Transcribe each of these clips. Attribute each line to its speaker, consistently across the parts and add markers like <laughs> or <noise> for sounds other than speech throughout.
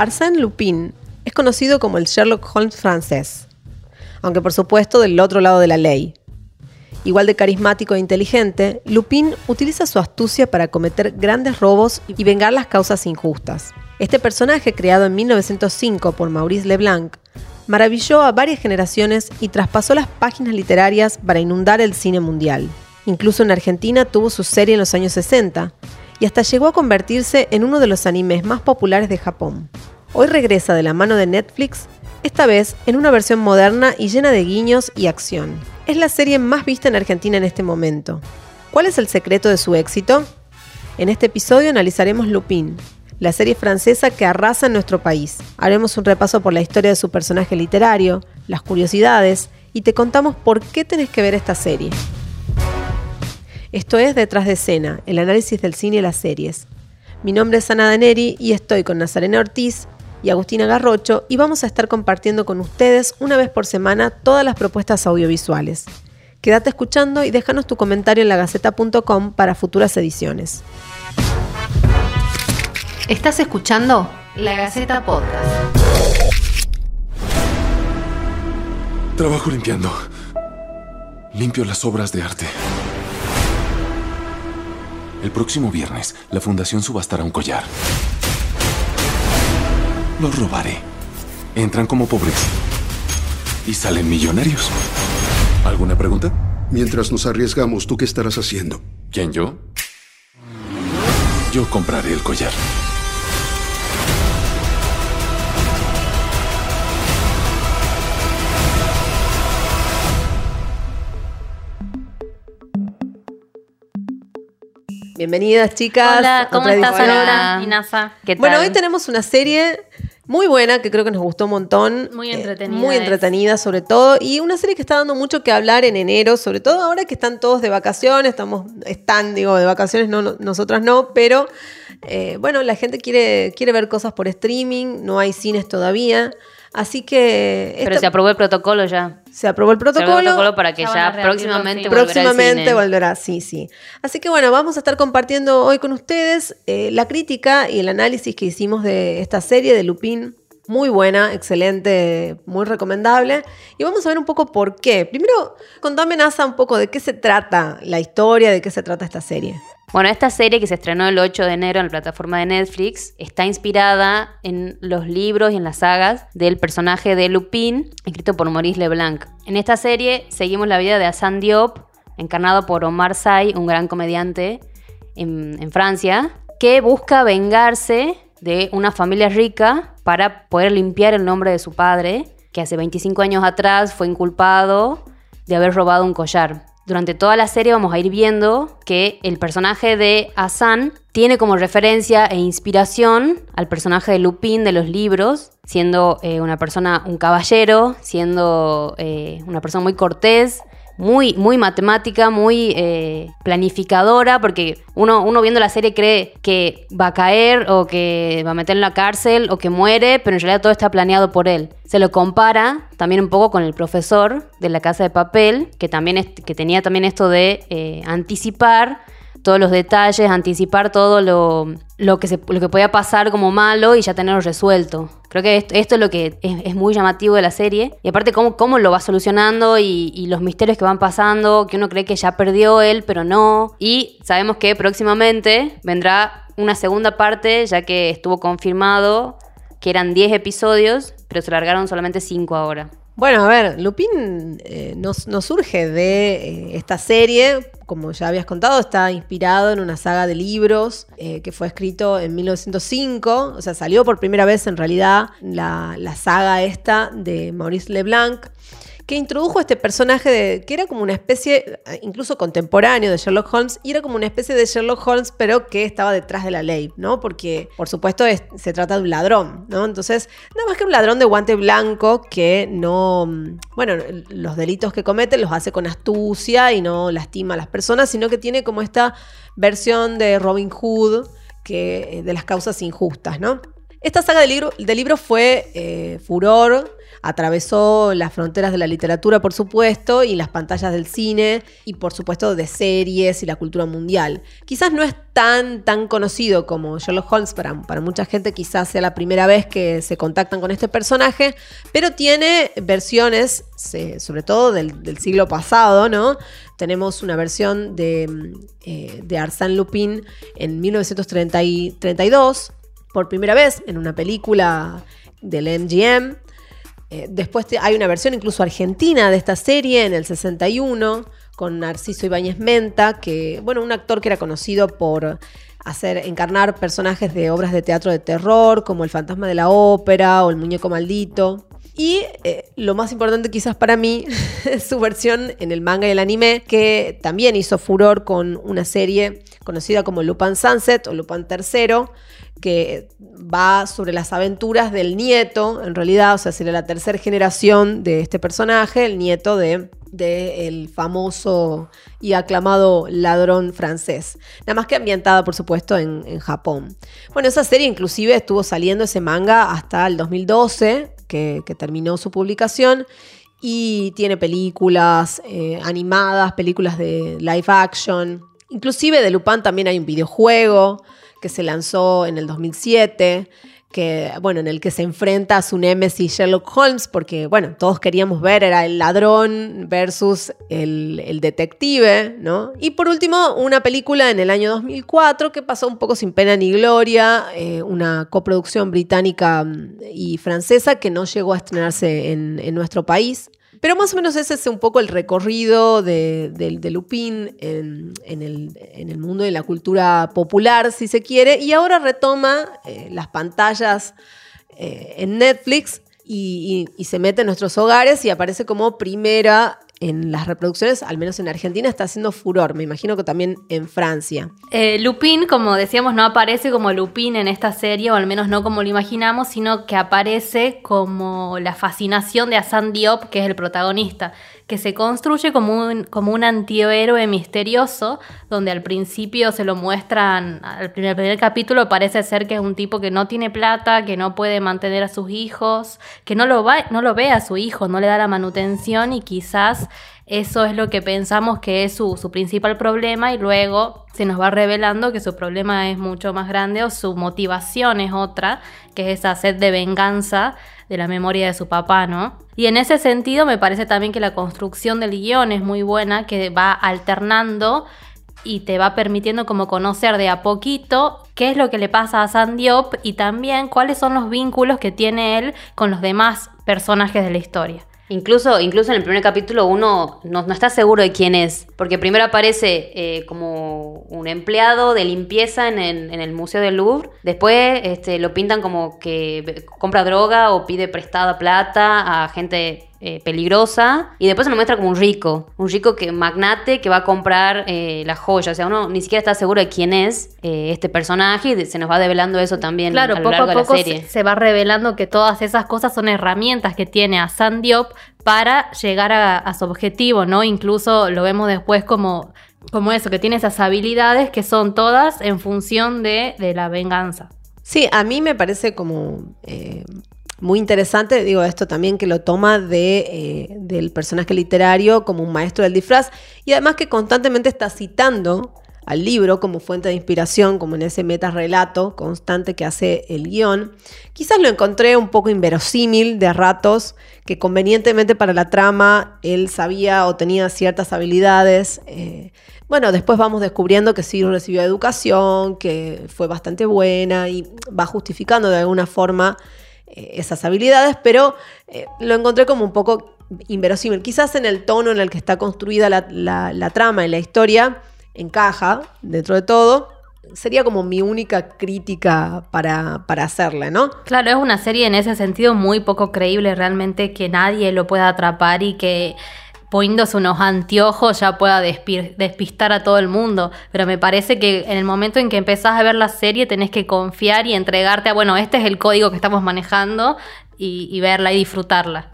Speaker 1: Arsène Lupin es conocido como el Sherlock Holmes francés, aunque por supuesto del otro lado de la ley. Igual de carismático e inteligente, Lupin utiliza su astucia para cometer grandes robos y vengar las causas injustas. Este personaje, creado en 1905 por Maurice Leblanc, maravilló a varias generaciones y traspasó las páginas literarias para inundar el cine mundial. Incluso en Argentina tuvo su serie en los años 60 y hasta llegó a convertirse en uno de los animes más populares de Japón. Hoy regresa de la mano de Netflix, esta vez en una versión moderna y llena de guiños y acción. Es la serie más vista en Argentina en este momento. ¿Cuál es el secreto de su éxito? En este episodio analizaremos Lupin, la serie francesa que arrasa en nuestro país. Haremos un repaso por la historia de su personaje literario, las curiosidades y te contamos por qué tenés que ver esta serie. Esto es Detrás de Escena, el análisis del cine y las series. Mi nombre es Ana Daneri y estoy con Nazarena Ortiz y Agustina Garrocho y vamos a estar compartiendo con ustedes una vez por semana todas las propuestas audiovisuales. Quédate escuchando y déjanos tu comentario en lagaceta.com para futuras ediciones.
Speaker 2: Estás escuchando La Gaceta Podcast.
Speaker 3: Trabajo limpiando. Limpio las obras de arte. El próximo viernes, la fundación subastará un collar. Los robaré. Entran como pobres. Y salen millonarios. ¿Alguna pregunta?
Speaker 4: Mientras nos arriesgamos, ¿tú qué estarás haciendo?
Speaker 3: ¿Quién yo? Yo compraré el collar.
Speaker 1: Bienvenidas, chicas.
Speaker 5: Hola, ¿cómo
Speaker 1: Otra
Speaker 5: estás,
Speaker 1: edición.
Speaker 5: Ana y NASA? ¿Qué tal?
Speaker 1: Bueno, hoy tenemos una serie muy buena que creo que nos gustó un montón.
Speaker 5: Muy
Speaker 1: Eh,
Speaker 5: entretenida
Speaker 1: muy
Speaker 5: es.
Speaker 1: entretenida, sobre todo. Y una serie que está dando mucho que hablar en enero, sobre todo ahora que están todos de vacaciones. Estamos, están, digo, de vacaciones, no, no- nosotras no, pero eh, bueno, la gente quiere, quiere ver cosas por streaming, no hay cines todavía. Así que.
Speaker 5: Pero se aprobó el protocolo ya.
Speaker 1: se aprobó el
Speaker 5: Se aprobó
Speaker 1: protocolo.
Speaker 5: el protocolo para que
Speaker 2: Ya
Speaker 5: próximamente volverá
Speaker 1: Próximamente
Speaker 5: cine.
Speaker 1: volverá, sí, sí. Así que bueno, vamos a estar compartiendo hoy con ustedes eh, la crítica y el análisis que hicimos de esta serie de Lupin. Muy buena, excelente, muy recomendable. Y vamos a ver un poco por qué. Primero, contame, Nasa, un poco de qué se trata la historia, de qué se trata esta serie.
Speaker 5: Bueno, esta serie que se estrenó el 8 de enero en la plataforma de Netflix está inspirada en los libros y en las sagas del personaje de Lupin, escrito por Maurice Leblanc. En esta serie seguimos la vida de Hassan Diop, encarnado por Omar Sy, un gran comediante en, en Francia, que busca vengarse de una familia rica para poder limpiar el nombre de su padre, que hace 25 años atrás fue inculpado de haber robado un collar. Durante toda la serie vamos a ir viendo que el personaje de Hassan tiene como referencia e inspiración al personaje de Lupin de los libros, siendo eh, una persona, un caballero, siendo eh, una persona muy cortés, muy, muy matemática, muy eh, planificadora, porque uno, uno viendo la serie cree que va a caer o que va a meter en la cárcel o que muere, pero en realidad todo está planeado por él. Se lo compara también un poco con el profesor de la casa de papel, que, también que tenía también esto de eh, anticipar todos los detalles, anticipar todo lo, lo que se, lo que podía pasar como malo y ya tenerlo resuelto. Creo que esto, esto es lo que es, muy llamativo de la serie. Y aparte cómo, cómo lo va solucionando y, y los misterios que van pasando, que uno cree que ya perdió él, pero no. Y sabemos que próximamente vendrá una segunda parte, ya que estuvo confirmado que eran 10 episodios, pero se largaron solamente 5 ahora.
Speaker 1: Bueno, a ver, Lupin eh, nos, surge de eh, esta serie, como ya habías contado, está inspirado en una saga de libros eh, que fue escrito en 1905, o sea, salió por primera vez en realidad la, la saga esta de Maurice Leblanc, que introdujo este personaje que era como una especie, incluso contemporáneo de Sherlock Holmes, y era como una especie de Sherlock Holmes, pero que estaba detrás de la ley, ¿no? Porque, por supuesto, es- se trata de un ladrón, ¿no? Entonces, nada más que un ladrón de guante blanco que no, bueno, los delitos que comete los hace con astucia y no lastima a las personas, sino que tiene como esta versión de Robin Hood, que, eh, de las causas injustas, ¿no? Esta saga de libro, de fue eh, furor atravesó las fronteras de la literatura, por supuesto, y las pantallas del cine, y por supuesto de series y la cultura mundial. Quizás no es tan, tan conocido como Sherlock Holmes, para, para mucha gente quizás sea la primera vez que se contactan con este personaje, pero tiene versiones, sobre todo del, del siglo pasado, ¿no? Tenemos una versión de, eh, de Arsène Lupin en 1932, por primera vez en una película del MGM. Eh, después hay una versión incluso argentina de esta serie en el 61 con Narciso Ibáñez Menta, que, bueno, un actor que era conocido por hacer encarnar personajes de obras de teatro de terror, como El fantasma de la ópera o El muñeco maldito. Y eh, lo más importante quizás para mí <laughs> es su versión en el manga y el anime, que también hizo furor con una serie conocida como Lupin Sunset o Lupin III, que va sobre las aventuras del nieto, en realidad, o sea, sería la tercera generación de este personaje, el nieto de del famoso y aclamado ladrón francés. Nada más que ambientada, por supuesto, en, Japón. Bueno, esa serie inclusive estuvo saliendo ese manga hasta el 2012, que, terminó su publicación y tiene películas eh, animadas, películas de live action. Inclusive de Lupin también hay un videojuego que se lanzó en el 2007 que, bueno, en el que se enfrenta a su némesis Sherlock Holmes, porque, bueno, todos queríamos ver, era el ladrón versus el, detective, ¿no? Y por último, una película en el año 2004 que pasó un poco sin pena ni gloria, eh, una coproducción británica mm, y francesa que no llegó a estrenarse en, en nuestro país. Pero más o menos ese es un poco el recorrido de, Lupin en, el, mundo de la cultura popular, si se quiere, y ahora retoma eh, las pantallas eh, en Netflix y, se mete en nuestros hogares y aparece como primera en las reproducciones, al menos en Argentina, está haciendo furor. Me imagino que también en Francia.
Speaker 5: Eh, Lupin, como decíamos, no aparece como Lupin en esta serie, o al menos no como lo imaginamos, sino que aparece como la fascinación de Hassan Diop, que es el protagonista, que se construye como un, como un antihéroe misterioso, donde al principio se lo muestran, al primer, primer capítulo parece ser que es un tipo que no tiene plata, que no puede mantener a sus hijos, que no lo, va, no lo ve a su hijo, no le da la manutención y quizás eso es lo que pensamos que es su, principal problema y luego se nos va revelando que su problema es mucho más grande o su motivación es otra, que es esa sed de venganza de la memoria de su papá, ¿no? Y en ese sentido me parece también que la construcción del guion es muy buena, que va alternando y te va permitiendo como conocer de a poquito qué es lo que le pasa a San Diop y también cuáles son los vínculos que tiene él con los demás personajes de la historia. Incluso, incluso en el primer capítulo uno no, está seguro de quién es, porque primero aparece eh, como un empleado de limpieza en el, Museo del Louvre, después este, lo pintan como que compra droga o pide prestada plata a gente eh, peligrosa y después se lo muestra como un rico, un rico que magnate que va a comprar eh, la joya, o sea, uno ni siquiera está seguro de quién es eh, este personaje y se nos va develando eso también
Speaker 1: claro, a lo largo de la serie. Se, va revelando que todas esas cosas son herramientas que tiene a Sandiop para llegar a, su objetivo, ¿no? Incluso lo vemos después como como eso, que tiene esas habilidades que son todas en función de, de la venganza. Sí, a mí me parece como muy interesante, digo esto también que lo toma de, eh, del personaje literario como un maestro del disfraz y además que constantemente está citando al libro como fuente de inspiración, como en ese metarrelato constante que hace el guion. Quizás lo encontré un poco inverosímil de ratos, que convenientemente para la trama él sabía o tenía ciertas habilidades. Eh, bueno, después vamos descubriendo que sí recibió educación, que fue bastante buena y va justificando de alguna forma esas habilidades, pero eh, lo encontré como un poco inverosímil. Quizás en el tono en el que está construida la, trama y la historia encaja dentro de todo. Sería como mi única crítica para, para hacerle, ¿no?
Speaker 5: Claro, es una serie en ese sentido muy poco creíble realmente que nadie lo pueda atrapar y que poniéndose unos anteojos ya pueda despistar a todo el mundo. Pero me parece que en el momento en que empezás a ver la serie tenés que confiar y entregarte a, bueno, este es el código que estamos manejando y, verla y disfrutarla.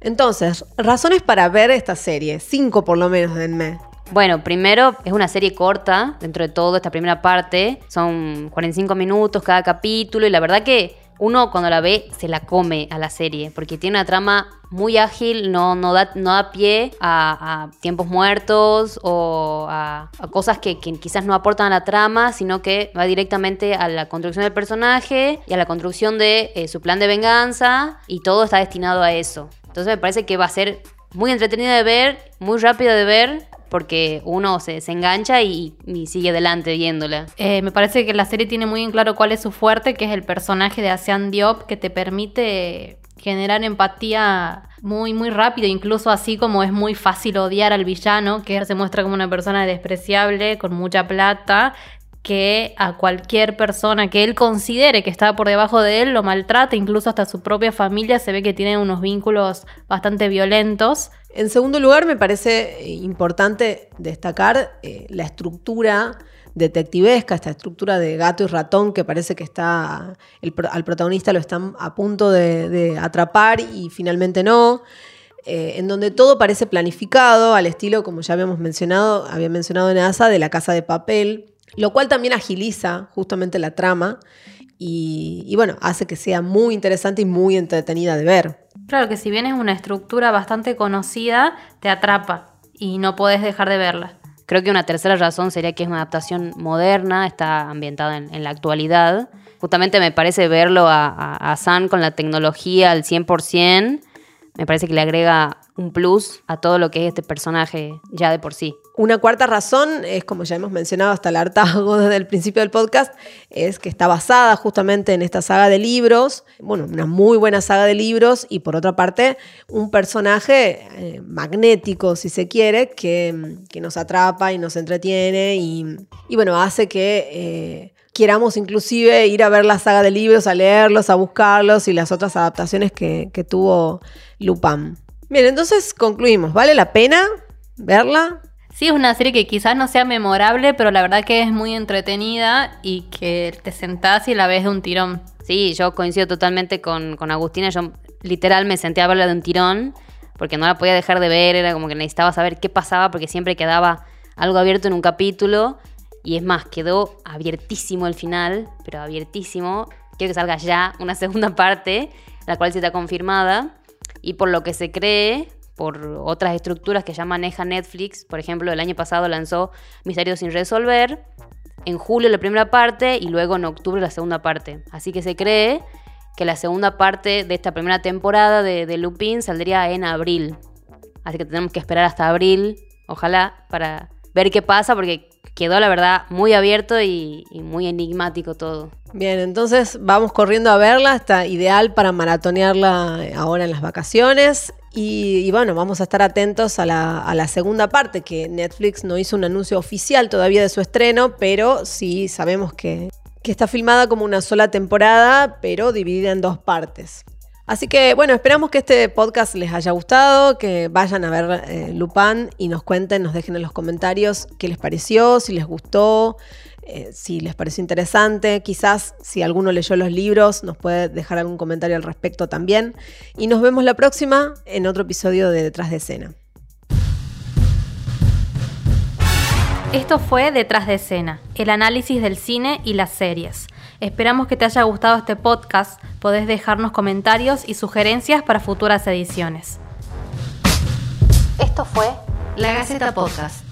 Speaker 1: Entonces, razones para ver esta serie. Cinco por lo menos, denme.
Speaker 5: Bueno, primero es una serie corta, dentro de todo, esta primera parte. Son 45 minutos cada capítulo y la verdad que uno cuando la ve se la come a la serie, porque tiene una trama muy ágil, no, no, da, no da pie a, tiempos muertos o a, cosas que, quizás no aportan a la trama, sino que va directamente a la construcción del personaje y a la construcción de eh, su plan de venganza y todo está destinado a eso. Entonces me parece que va a ser muy entretenido de ver, muy rápido de ver, porque uno se, se engancha y, y sigue adelante viéndola.
Speaker 6: Eh, me parece que la serie tiene muy en claro cuál es su fuerte, que es el personaje de Asian Diop, que te permite generar empatía muy, muy rápido, incluso así como es muy fácil odiar al villano, que se muestra como una persona despreciable, con mucha plata, que a cualquier persona que él considere que está por debajo de él lo maltrata, incluso hasta su propia familia se ve que tiene unos vínculos bastante violentos.
Speaker 1: En segundo lugar, me parece importante destacar eh, la estructura detectivesca, esta estructura de gato y ratón que parece que está el, al protagonista lo están a punto de, de atrapar y finalmente no. Eh, en donde todo parece planificado al estilo, como ya habíamos mencionado, había mencionado en ASA, de la casa de papel, lo cual también agiliza justamente la trama y, y bueno, hace que sea muy interesante y muy entretenida de ver.
Speaker 6: Claro que si bien es una estructura bastante conocida, te atrapa y no podés dejar de verla.
Speaker 5: Creo que una tercera razón sería que es una adaptación moderna, está ambientada en, en la actualidad. Justamente me parece verlo a, a, a San con la tecnología al 100%, me parece que le agrega un plus a todo lo que es este personaje ya de por sí.
Speaker 1: Una cuarta razón es, como ya hemos mencionado hasta el hartazgo <laughs> desde el principio del podcast, es que está basada justamente en esta saga de libros, bueno, una muy buena saga de libros y por otra parte un personaje eh, magnético, si se quiere, que, que, nos atrapa y nos entretiene y, y bueno, hace que... Eh, quieramos inclusive ir a ver la saga de libros, a leerlos, a buscarlos y las otras adaptaciones que, tuvo Lupin. Bien, entonces concluimos. ¿Vale la pena verla?
Speaker 6: Sí, es una serie que quizás no sea memorable, pero la verdad que es muy entretenida y que te sentás y la ves de un tirón.
Speaker 5: Sí, yo coincido totalmente con, con Agustina. Yo literal me senté a verla de un tirón porque no la podía dejar de ver. Era como que necesitaba saber qué pasaba porque siempre quedaba algo abierto en un capítulo. Y es más, quedó abiertísimo el final, pero abiertísimo. Quiero que salga ya una <laughs> segunda parte, la cual sí está confirmada. Y por lo que se cree, por otras estructuras que ya maneja Netflix, por ejemplo, el año pasado lanzó Misterios sin resolver, en julio la primera parte y luego en octubre la segunda parte. Así que se cree que la segunda parte de esta primera temporada de, de Lupin saldría en abril. Así que tenemos que esperar hasta abril, ojalá, para ver qué pasa, porque quedó la verdad muy abierto y, muy enigmático todo.
Speaker 1: Bien, entonces vamos corriendo a verla, está ideal para maratonearla ahora en las vacaciones. Y, y bueno, vamos a estar atentos a la, a la, segunda parte, que Netflix no hizo un anuncio oficial todavía de su estreno, pero sí sabemos que, que está filmada como una sola temporada, pero dividida en dos partes. Así que bueno, esperamos que este podcast les haya gustado, que vayan a ver eh, y nos cuenten, nos dejen en los comentarios qué les pareció, si les gustó, eh, si les pareció interesante. Quizás si alguno leyó los libros nos puede dejar algún comentario al respecto también. Y nos vemos la próxima en otro episodio de Detrás de Escena.
Speaker 6: Esto fue Detrás de Escena, el análisis del cine y las series. Esperamos que te haya gustado este podcast. Podés dejarnos comentarios y sugerencias para futuras ediciones.
Speaker 2: Esto fue La Gaceta Podcast.